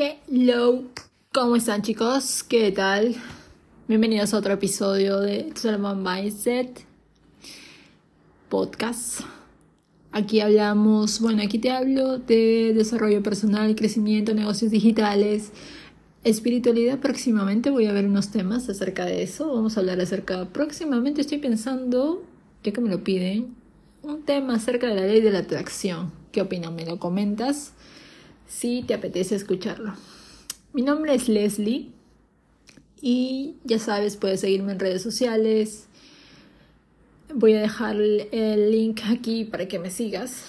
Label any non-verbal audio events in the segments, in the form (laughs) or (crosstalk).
Hello, ¿cómo están chicos? ¿Qué tal? Bienvenidos a otro episodio de Solomon Mindset Podcast. Aquí hablamos, bueno, aquí te hablo de desarrollo personal, crecimiento, negocios digitales, espiritualidad. Próximamente voy a ver unos temas acerca de eso. Vamos a hablar acerca, próximamente estoy pensando, ya que me lo piden, un tema acerca de la ley de la atracción. ¿Qué opinan? ¿Me lo comentas? Si te apetece escucharlo. Mi nombre es Leslie y ya sabes, puedes seguirme en redes sociales. Voy a dejar el link aquí para que me sigas.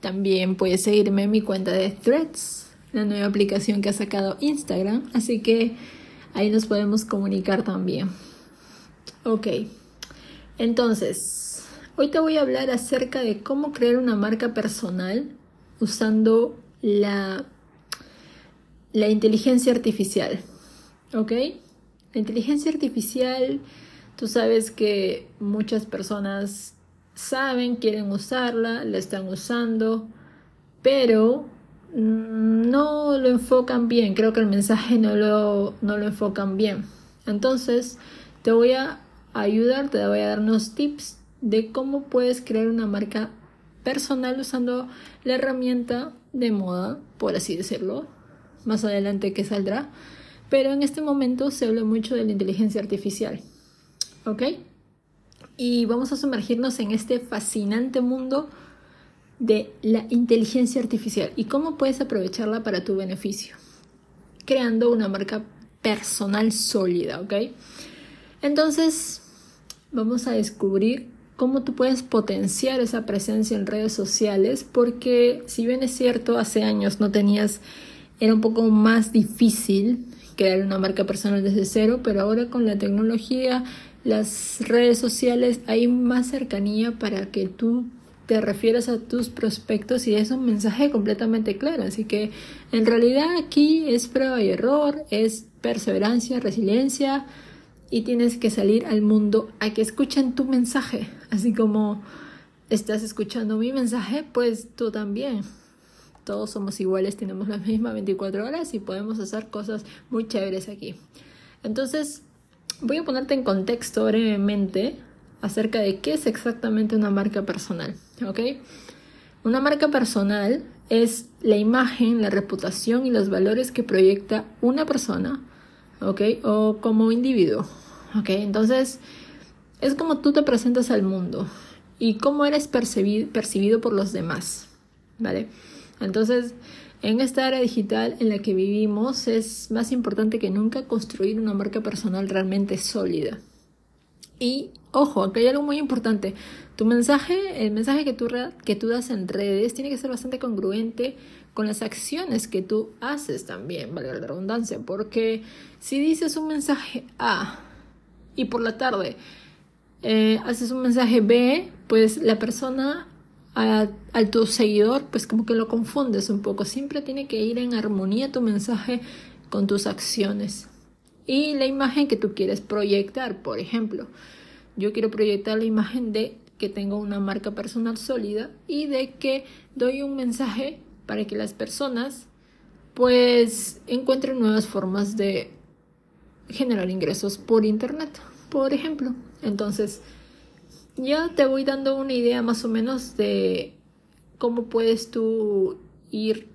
También puedes seguirme en mi cuenta de Threads, la nueva aplicación que ha sacado Instagram. Así que ahí nos podemos comunicar también. Ok, entonces, hoy te voy a hablar acerca de cómo crear una marca personal usando la, la inteligencia artificial. ¿Ok? La inteligencia artificial, tú sabes que muchas personas saben, quieren usarla, la están usando, pero no lo enfocan bien. Creo que el mensaje no lo, no lo enfocan bien. Entonces, te voy a ayudar, te voy a dar unos tips de cómo puedes crear una marca personal usando la herramienta de moda, por así decirlo, más adelante que saldrá, pero en este momento se habla mucho de la inteligencia artificial, ¿ok? Y vamos a sumergirnos en este fascinante mundo de la inteligencia artificial y cómo puedes aprovecharla para tu beneficio, creando una marca personal sólida, ¿ok? Entonces, vamos a descubrir cómo tú puedes potenciar esa presencia en redes sociales, porque si bien es cierto, hace años no tenías, era un poco más difícil crear una marca personal desde cero, pero ahora con la tecnología, las redes sociales, hay más cercanía para que tú te refieras a tus prospectos y es un mensaje completamente claro. Así que en realidad aquí es prueba y error, es perseverancia, resiliencia, y tienes que salir al mundo a que escuchen tu mensaje. Así como estás escuchando mi mensaje, pues tú también. Todos somos iguales, tenemos las mismas 24 horas y podemos hacer cosas muy chéveres aquí. Entonces, voy a ponerte en contexto brevemente acerca de qué es exactamente una marca personal. ¿Ok? Una marca personal es la imagen, la reputación y los valores que proyecta una persona ¿ok? O como individuo, ¿ok? Entonces, es como tú te presentas al mundo y cómo eres percibido, percibido por los demás, ¿vale? Entonces, en esta era digital en la que vivimos es más importante que nunca construir una marca personal realmente sólida. Y ojo, aquí hay algo muy importante. Tu mensaje, el mensaje que tú, que tú das en redes, tiene que ser bastante congruente con las acciones que tú haces también, valga la redundancia, porque si dices un mensaje A y por la tarde eh, haces un mensaje B, pues la persona a, tu seguidor, pues como que lo confundes un poco. Siempre tiene que ir en armonía tu mensaje con tus acciones y la imagen que tú quieres proyectar. Por ejemplo, yo quiero proyectar la imagen de que tengo una marca personal sólida y de que doy un mensaje para que las personas pues encuentren nuevas formas de generar ingresos por internet, por ejemplo. Entonces, ya te voy dando una idea más o menos de cómo puedes tú ir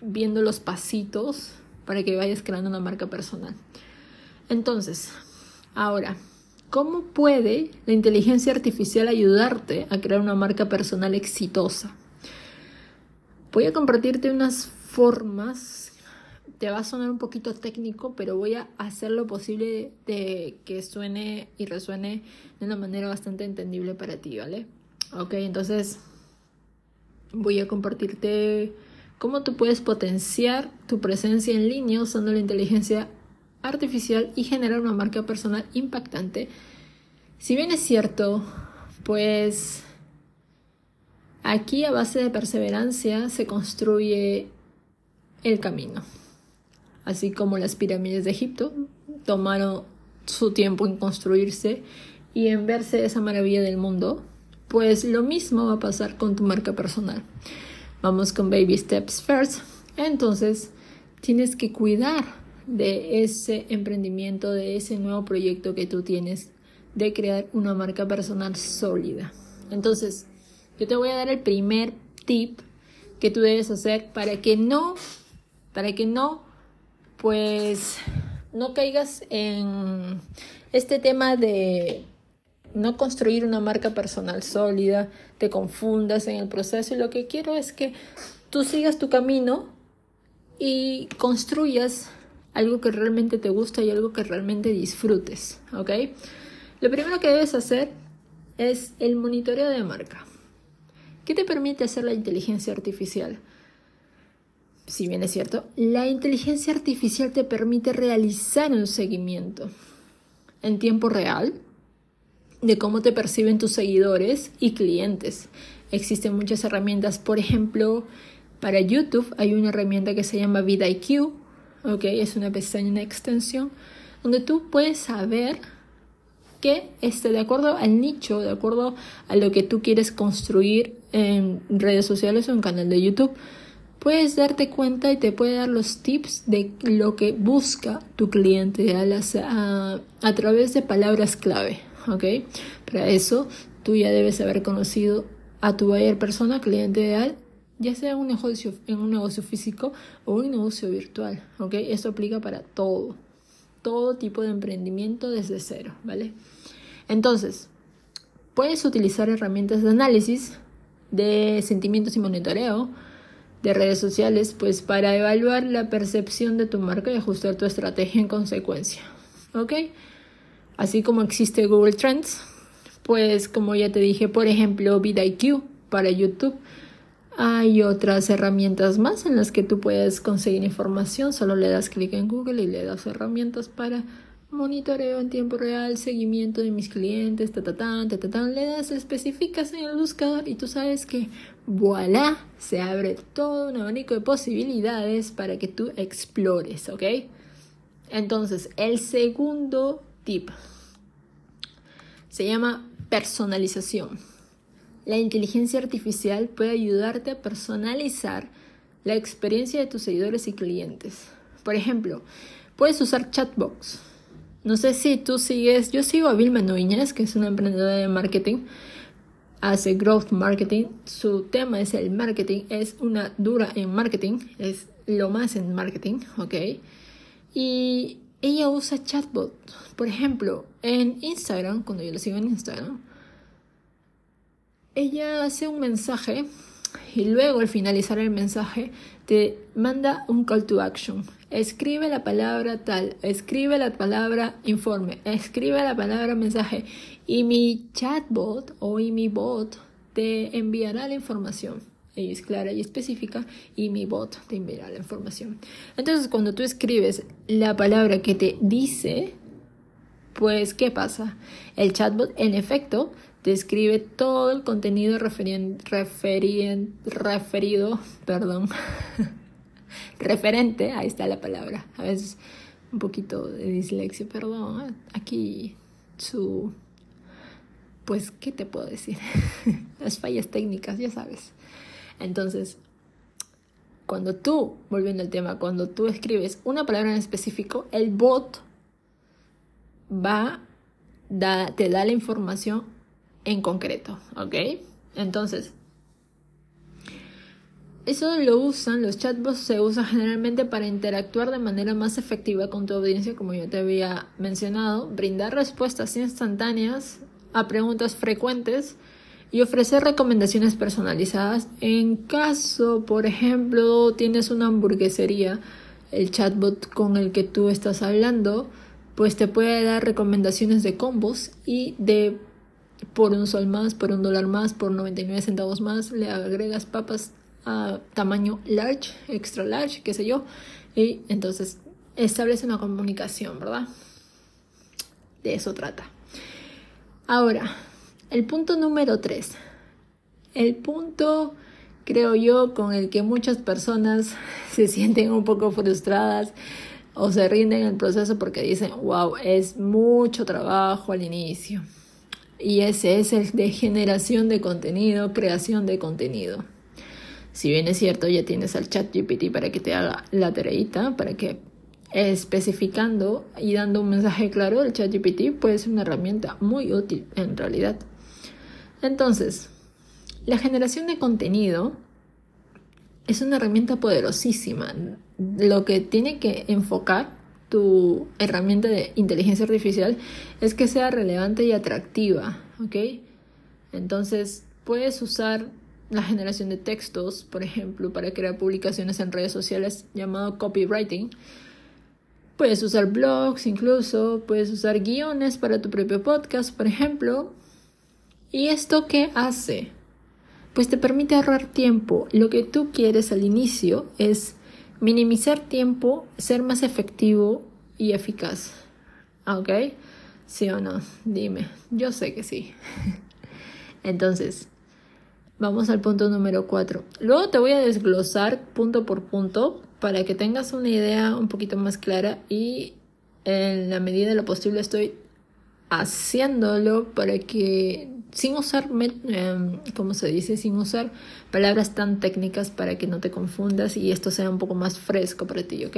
viendo los pasitos para que vayas creando una marca personal. Entonces, ahora, ¿cómo puede la inteligencia artificial ayudarte a crear una marca personal exitosa? Voy a compartirte unas formas. Te va a sonar un poquito técnico, pero voy a hacer lo posible de que suene y resuene de una manera bastante entendible para ti, ¿vale? Ok, entonces voy a compartirte cómo tú puedes potenciar tu presencia en línea usando la inteligencia artificial y generar una marca personal impactante. Si bien es cierto, pues Aquí a base de perseverancia se construye el camino. Así como las pirámides de Egipto tomaron su tiempo en construirse y en verse esa maravilla del mundo, pues lo mismo va a pasar con tu marca personal. Vamos con baby steps first. Entonces, tienes que cuidar de ese emprendimiento, de ese nuevo proyecto que tú tienes de crear una marca personal sólida. Entonces, yo te voy a dar el primer tip que tú debes hacer para que no, para que no, pues, no caigas en este tema de no construir una marca personal sólida, te confundas en el proceso y lo que quiero es que tú sigas tu camino y construyas algo que realmente te gusta y algo que realmente disfrutes, ¿ok? Lo primero que debes hacer es el monitoreo de marca. ¿Qué te permite hacer la inteligencia artificial? Si bien es cierto, la inteligencia artificial te permite realizar un seguimiento en tiempo real de cómo te perciben tus seguidores y clientes. Existen muchas herramientas, por ejemplo, para YouTube hay una herramienta que se llama VidIQ, ¿ok? Es una pestaña, una extensión, donde tú puedes saber que este, de acuerdo al nicho, de acuerdo a lo que tú quieres construir en redes sociales o en canal de YouTube, puedes darte cuenta y te puede dar los tips de lo que busca tu cliente a, a través de palabras clave. ¿ok? Para eso tú ya debes haber conocido a tu buyer persona, cliente ideal, ya sea un negocio, en un negocio físico o un negocio virtual, ¿ok? Esto aplica para todo, todo tipo de emprendimiento desde cero, ¿vale? Entonces, puedes utilizar herramientas de análisis de sentimientos y monitoreo de redes sociales, pues para evaluar la percepción de tu marca y ajustar tu estrategia en consecuencia, ¿ok? Así como existe Google Trends, pues como ya te dije, por ejemplo, VidIQ para YouTube. Hay otras herramientas más en las que tú puedes conseguir información. Solo le das clic en Google y le das herramientas para monitoreo en tiempo real, seguimiento de mis clientes, ta, ta, ta, ta, le das, especificas en el buscador y tú sabes que, voilà, se abre todo un abanico de posibilidades para que tú explores, ¿ok? Entonces, el segundo tip. Se llama personalización. La inteligencia artificial puede ayudarte a personalizar la experiencia de tus seguidores y clientes. Por ejemplo, puedes usar chatbox. No sé si tú sigues, yo sigo a Vilma Núñez, que es una emprendedora de marketing, hace growth marketing. Su tema es el marketing, es una dura en marketing, es lo más en marketing, ¿ok? Y ella usa chatbot. Por ejemplo, en Instagram, cuando yo la sigo en Instagram, ella hace un mensaje y luego al finalizar el mensaje te manda un call to action. Escribe la palabra tal, escribe la palabra informe, escribe la palabra mensaje y mi chatbot o mi bot te enviará la información es clara y específica y mi bot te enviará la información. Entonces, cuando tú escribes la palabra que te dice, pues, ¿qué pasa? El chatbot, en efecto, te escribe todo el contenido referido, (laughs) perdón, (laughs) referente, ahí está la palabra. A veces un poquito de dislexia, perdón. Aquí su, pues, ¿qué te puedo decir? (laughs) Las fallas técnicas, ya sabes. Entonces, cuando tú, volviendo al tema, cuando tú escribes una palabra en específico, el bot va, da, te da la información en concreto, ¿ok? Entonces, eso lo usan, los chatbots se usan generalmente para interactuar de manera más efectiva con tu audiencia, como yo te había mencionado, brindar respuestas instantáneas a preguntas frecuentes y ofrecer recomendaciones personalizadas en caso, por ejemplo, tienes una hamburguesería, el chatbot con el que tú estás hablando, pues te puede dar recomendaciones de combos y de por un sol más, por un dólar más, por 99 centavos más, le agregas papas a tamaño large, extra large, qué sé yo, y entonces establece una comunicación, ¿verdad? De eso trata. Ahora, el punto número 3. El punto, creo yo, con el que muchas personas (laughs) se sienten un poco frustradas o se rinden en el proceso porque dicen, wow, es mucho trabajo al inicio. Y ese es el de generación de contenido, creación de contenido. Si bien es cierto, ya tienes al chat GPT para que te haga la tareita, para que especificando y dando un mensaje claro, el chat GPT puede ser una herramienta muy útil en realidad. Entonces, la generación de contenido es una herramienta poderosísima. Lo que tiene que enfocar tu herramienta de inteligencia artificial es que sea relevante y atractiva, ¿ok? Entonces, puedes usar la generación de textos, por ejemplo, para crear publicaciones en redes sociales llamado copywriting. Puedes usar blogs incluso, puedes usar guiones para tu propio podcast, por ejemplo. ¿Y esto qué hace? Pues te permite ahorrar tiempo. Lo que tú quieres al inicio es minimizar tiempo, ser más efectivo y eficaz. ¿Ok? ¿Sí o no? Dime. Yo sé que sí. (laughs) Entonces, vamos al punto número 4. Luego te voy a desglosar punto por punto para que tengas una idea un poquito más clara y en la medida de lo posible estoy haciéndolo para que sin usar, eh, ¿cómo se dice? Sin usar palabras tan técnicas para que no te confundas y esto sea un poco más fresco para ti, ¿ok?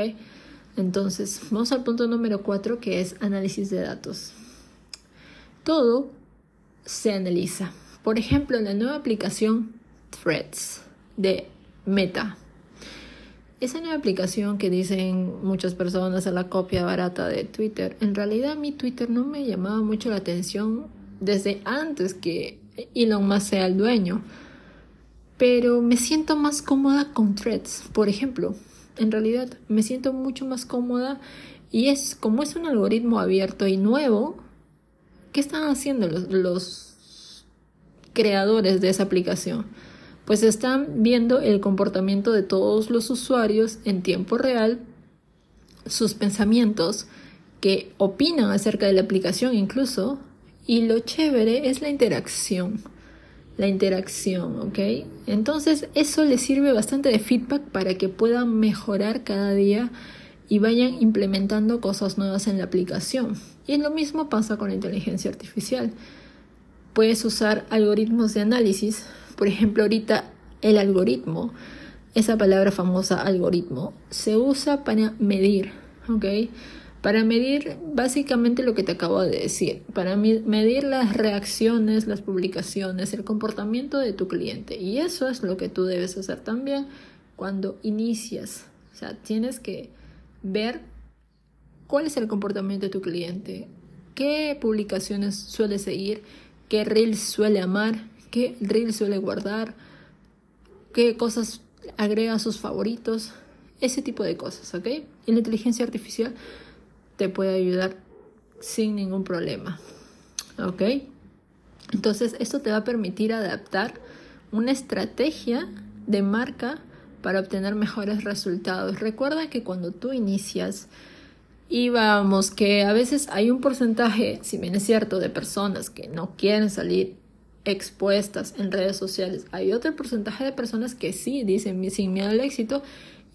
Entonces, vamos al punto número 4 que es análisis de datos. Todo se analiza. Por ejemplo, la nueva aplicación Threads de Meta. Esa nueva aplicación que dicen muchas personas a la copia barata de Twitter, en realidad mi Twitter no me llamaba mucho la atención desde antes que Elon Musk sea el dueño. Pero me siento más cómoda con threads, por ejemplo. En realidad me siento mucho más cómoda y es como es un algoritmo abierto y nuevo, ¿qué están haciendo los, los creadores de esa aplicación? Pues están viendo el comportamiento de todos los usuarios en tiempo real, sus pensamientos, que opinan acerca de la aplicación incluso, y lo chévere es la interacción. La interacción, ¿ok? Entonces eso les sirve bastante de feedback para que puedan mejorar cada día y vayan implementando cosas nuevas en la aplicación. Y lo mismo pasa con la inteligencia artificial. Puedes usar algoritmos de análisis. Por ejemplo, ahorita el algoritmo, esa palabra famosa algoritmo, se usa para medir, ¿ok? Para medir básicamente lo que te acabo de decir, para medir las reacciones, las publicaciones, el comportamiento de tu cliente. Y eso es lo que tú debes hacer también cuando inicias. O sea, tienes que ver cuál es el comportamiento de tu cliente, qué publicaciones suele seguir, qué reel suele amar, qué reel suele guardar, qué cosas agrega a sus favoritos, ese tipo de cosas, ¿ok? Y la inteligencia artificial te puede ayudar sin ningún problema. ¿Ok? Entonces, esto te va a permitir adaptar una estrategia de marca para obtener mejores resultados. Recuerda que cuando tú inicias, íbamos que a veces hay un porcentaje, si bien es cierto, de personas que no quieren salir expuestas en redes sociales. Hay otro porcentaje de personas que sí dicen sin miedo al éxito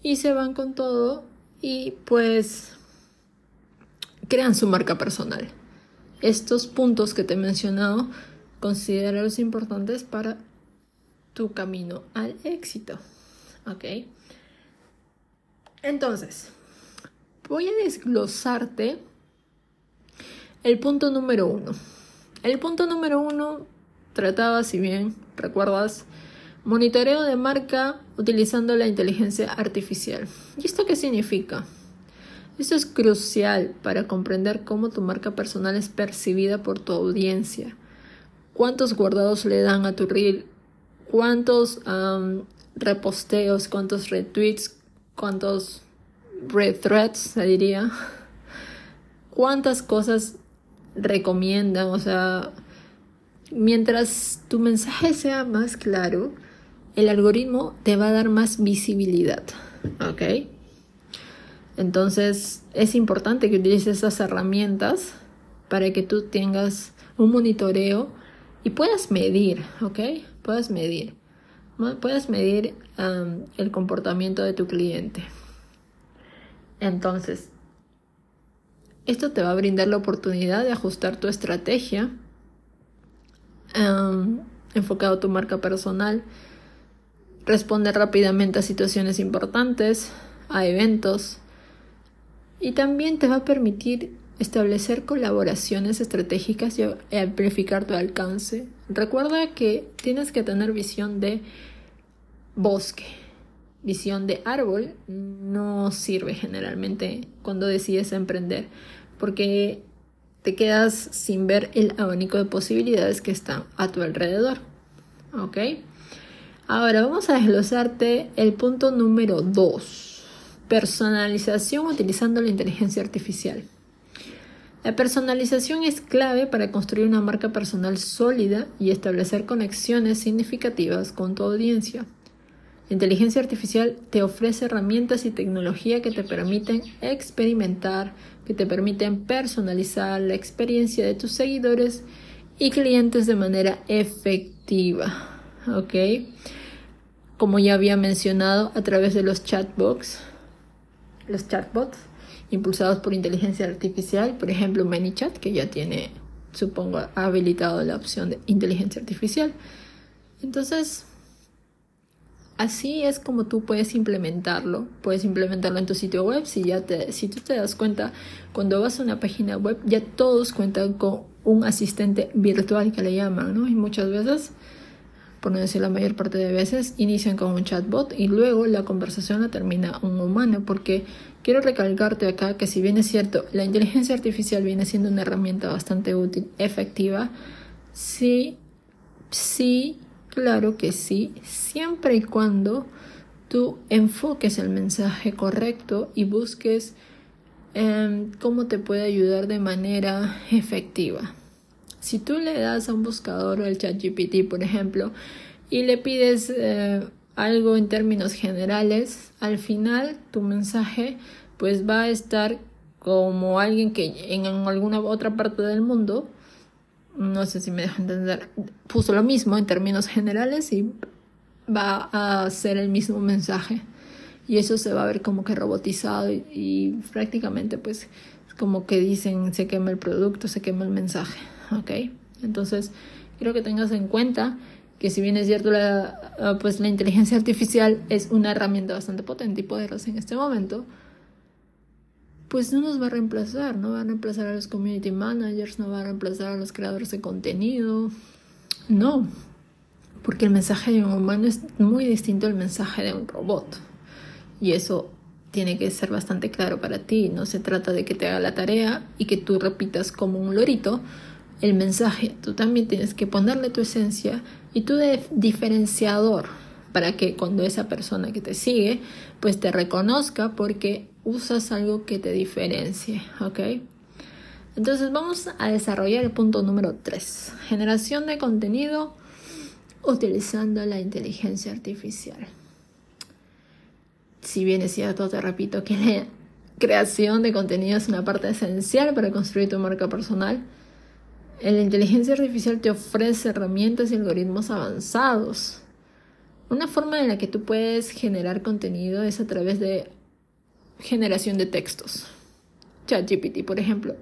y se van con todo y pues crean su marca personal. Estos puntos que te he mencionado, los importantes para tu camino al éxito. ¿Ok? Entonces, voy a desglosarte el punto número uno. El punto número uno trataba, si bien recuerdas, monitoreo de marca utilizando la inteligencia artificial. ¿Y esto qué significa? Esto es crucial para comprender cómo tu marca personal es percibida por tu audiencia. ¿Cuántos guardados le dan a tu reel? ¿Cuántos reposteos? ¿Cuántos retweets? ¿Cuántos rethreads, se diría? ¿Cuántas cosas recomiendan? O sea, mientras tu mensaje sea más claro, el algoritmo te va a dar más visibilidad. ¿Ok? Entonces es importante que utilices esas herramientas para que tú tengas un monitoreo y puedas medir, ¿ok? Puedas medir. Puedes medir el comportamiento de tu cliente. Entonces, esto te va a brindar la oportunidad de ajustar tu estrategia enfocado a tu marca personal responder rápidamente a situaciones importantes, a eventos, y también te va a permitir establecer colaboraciones estratégicas y amplificar tu alcance. Recuerda que tienes que tener visión de bosque. Visión de árbol no sirve generalmente cuando decides emprender porque te quedas sin ver el abanico de posibilidades que están a tu alrededor. ¿Ok? Ahora vamos a desglosarte el punto número 2. Personalización utilizando la inteligencia artificial. La personalización es clave para construir una marca personal sólida y establecer conexiones significativas con tu audiencia. La inteligencia artificial te ofrece herramientas y tecnología que te permiten experimentar, que te permiten personalizar la experiencia de tus seguidores y clientes de manera efectiva. ¿Ok? Como ya había mencionado, a través de los chatbots, los chatbots impulsados por inteligencia artificial, por ejemplo ManyChat, que ya tiene, supongo, habilitado la opción de inteligencia artificial. Entonces, Así es como tú puedes implementarlo. Puedes implementarlo en tu sitio web. Si, ya te, si tú te das cuenta, cuando vas a una página web, ya todos cuentan con un asistente virtual que le llaman, ¿no? Y muchas veces, por no decir la mayor parte de veces, inician con un chatbot y luego la conversación la termina un humano. Porque quiero recalcarte acá que si bien es cierto, la inteligencia artificial viene siendo una herramienta bastante útil, efectiva, sí, sí Claro que sí, siempre y cuando tú enfoques el mensaje correcto y busques em, cómo te puede ayudar de manera efectiva. Si tú le das a un buscador el ChatGPT, por ejemplo, y le pides eh, algo en términos generales, al final tu mensaje pues va a estar como alguien que en alguna otra parte del mundo no sé si me dejo entender, puso lo mismo en términos generales y va a hacer el mismo mensaje. Y eso se va a ver como que robotizado y, prácticamente pues como que dicen se quema el producto, se quema el mensaje, ¿ok? Entonces quiero que tengas en cuenta que si bien es cierto la, pues la inteligencia artificial es una herramienta bastante potente y poderosa en este momento, pues no nos va a reemplazar, no va a reemplazar a los community managers, no va a reemplazar a los creadores de contenido, no, porque el mensaje de un humano es muy distinto al mensaje de un robot. Y eso tiene que ser bastante claro para ti, no se trata de que te haga la tarea y que tú repitas como un lorito el mensaje, tú también tienes que ponerle tu esencia y tu diferenciador para que cuando esa persona que te sigue pues te reconozca porque usas algo que te diferencie, ¿ok? Entonces vamos a desarrollar el punto número 3, generación de contenido utilizando la inteligencia artificial. Si bien es cierto, te repito que la creación de contenido es una parte esencial para construir tu marca personal, la inteligencia artificial te ofrece herramientas y algoritmos avanzados. Una forma en la que tú puedes generar contenido es a través de generación de textos. ChatGPT, por ejemplo,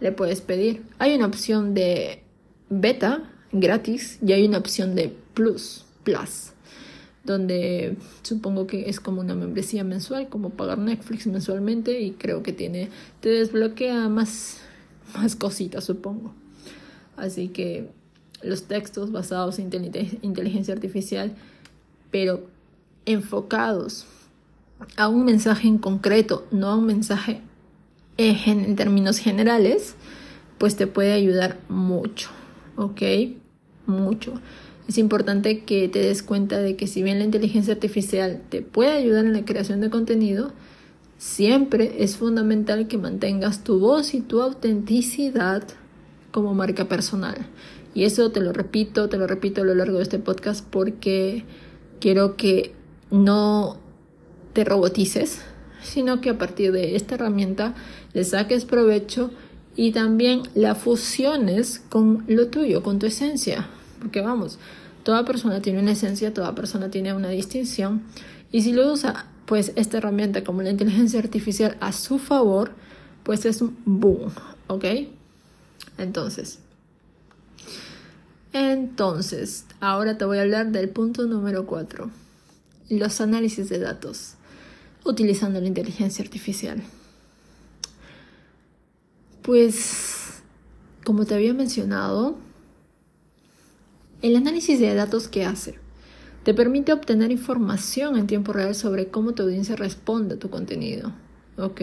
le puedes pedir. Hay una opción de beta gratis y hay una opción de plus, plus, donde supongo que es como una membresía mensual, como pagar Netflix mensualmente y creo que tiene, te desbloquea más, más cositas, supongo. Así que los textos basados en inteligencia artificial, pero enfocados a un mensaje en concreto, no a un mensaje en términos generales, pues te puede ayudar mucho, ¿ok? Mucho. Es importante que te des cuenta de que si bien la inteligencia artificial te puede ayudar en la creación de contenido, siempre es fundamental que mantengas tu voz y tu autenticidad como marca personal. Y eso te lo repito, te lo repito a lo largo de este podcast porque quiero que no te robotices, sino que a partir de esta herramienta le saques provecho y también la fusiones con lo tuyo, con tu esencia. Porque vamos, toda persona tiene una esencia, toda persona tiene una distinción. Y si lo usa, pues esta herramienta como la inteligencia artificial a su favor, pues es un boom, ¿ok? Entonces, entonces, ahora te voy a hablar del punto número 4 los análisis de datos utilizando la inteligencia artificial? Pues, como te había mencionado, el análisis de datos que hace te permite obtener información en tiempo real sobre cómo tu audiencia responde a tu contenido. ¿Ok?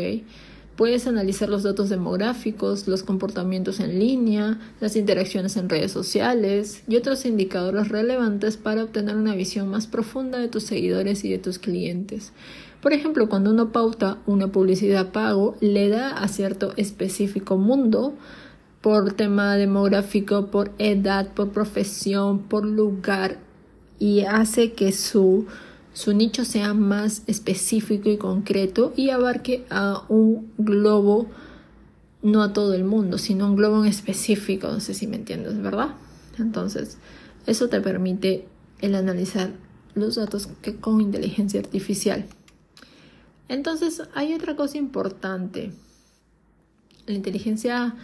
Puedes analizar los datos demográficos, los comportamientos en línea, las interacciones en redes sociales y otros indicadores relevantes para obtener una visión más profunda de tus seguidores y de tus clientes. Por ejemplo, cuando uno pauta una publicidad pago, le da a cierto específico mundo por tema demográfico, por edad, por profesión, por lugar y hace que su, su nicho sea más específico y concreto y abarque a un globo, no a todo el mundo, sino un globo en específico, no sé si me entiendes, ¿verdad? Entonces, eso te permite el analizar los datos que con inteligencia artificial. Entonces, hay otra cosa importante. La inteligencia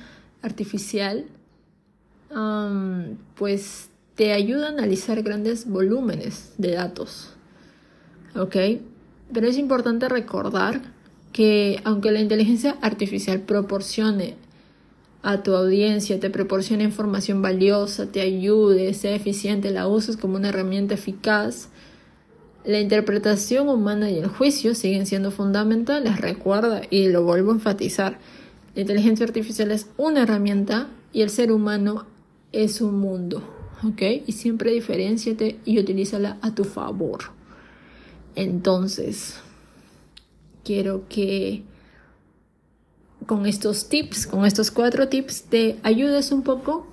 artificial, pues te ayuda a analizar grandes volúmenes de datos. ¿Ok? Pero es importante recordar que aunque la inteligencia artificial proporcione a tu audiencia, te proporcione información valiosa, te ayude, sea eficiente, la uses como una herramienta eficaz, la interpretación humana y el juicio siguen siendo fundamentales, recuerda, y lo vuelvo a enfatizar. La inteligencia artificial es una herramienta y el ser humano es un mundo, ¿ok? Y siempre diferenciate y utilízala a tu favor. Entonces, quiero que con estos tips, con estos cuatro tips, te ayudes un poco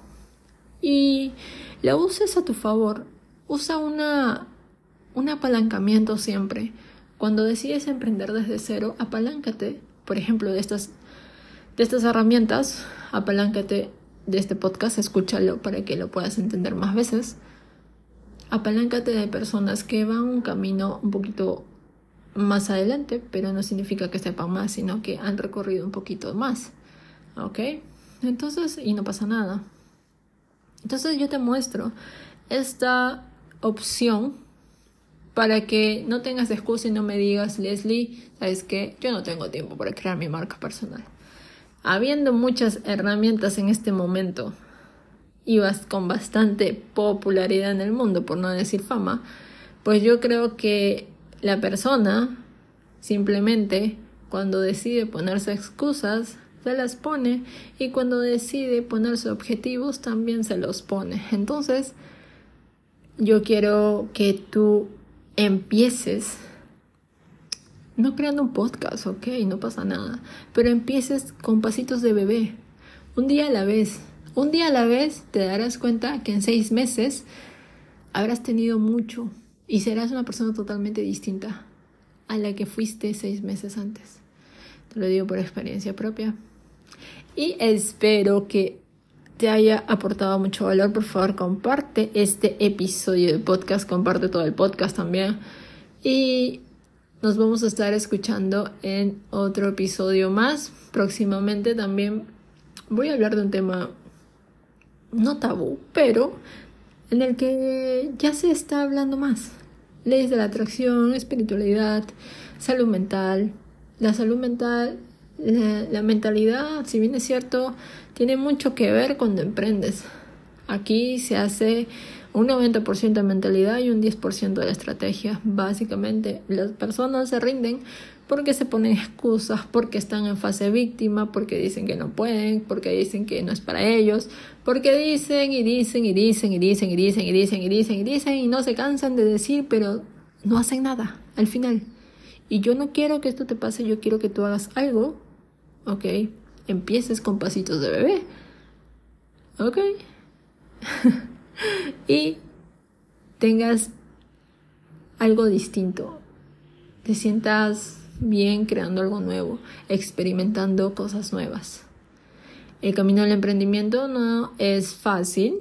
y la uses a tu favor. Usa una un apalancamiento siempre. Cuando decides emprender desde cero, apaláncate, por ejemplo, de estas, de estas herramientas, apaláncate de este podcast, escúchalo para que lo puedas entender más veces. Apaláncate de personas que van un camino un poquito más adelante, pero no significa que sepan más, sino que han recorrido un poquito más. ¿Ok? Entonces, y no pasa nada. Entonces yo te muestro esta opción para que no tengas excusa y no me digas, Leslie, sabes que yo no tengo tiempo para crear mi marca personal. Habiendo muchas herramientas en este momento y con bastante popularidad en el mundo, por no decir fama, pues yo creo que la persona simplemente cuando decide ponerse excusas, se las pone y cuando decide ponerse objetivos también se los pone. Entonces, yo quiero que tú empieces, no creando un podcast, ok, no pasa nada, pero empieces con pasitos de bebé, un día a la vez. Un día a la vez te darás cuenta que en seis meses habrás tenido mucho y serás una persona totalmente distinta a la que fuiste seis meses antes. Te lo digo por experiencia propia. Y espero que te haya aportado mucho valor, por favor comparte este episodio de podcast, comparte todo el podcast también. Y nos vamos a estar escuchando en otro episodio más. Próximamente también voy a hablar de un tema no tabú, pero en el que ya se está hablando más. Leyes de la atracción, espiritualidad, salud mental. La salud mental, la, la mentalidad, si bien es cierto, tiene mucho que ver cuando emprendes. Aquí se hace un 90% de mentalidad y un 10% de la estrategia. Básicamente, las personas se rinden porque se ponen excusas, porque están en fase víctima, porque dicen que no pueden, porque dicen que no es para ellos, porque dicen y dicen y dicen y dicen y dicen y dicen y dicen y dicen y no se cansan de decir, pero no hacen nada al final. Y yo no quiero que esto te pase, yo quiero que tú hagas algo, ¿ok? empieces con pasitos de bebé. ¿Ok? (laughs) y tengas algo distinto. Te sientas bien creando algo nuevo, experimentando cosas nuevas. El camino al emprendimiento no es fácil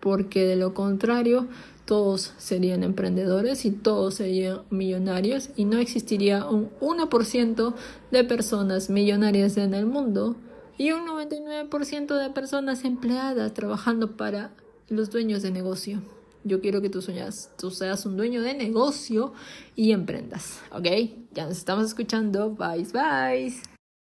porque de lo contrario todos serían emprendedores y todos serían millonarios y no existiría un 1% de personas millonarias en el mundo y un 99% de personas empleadas trabajando para los dueños de negocio. Yo quiero que tú, sueñas, tú seas un dueño de negocio y emprendas, ¿ok? Ya nos estamos escuchando. Bye, bye.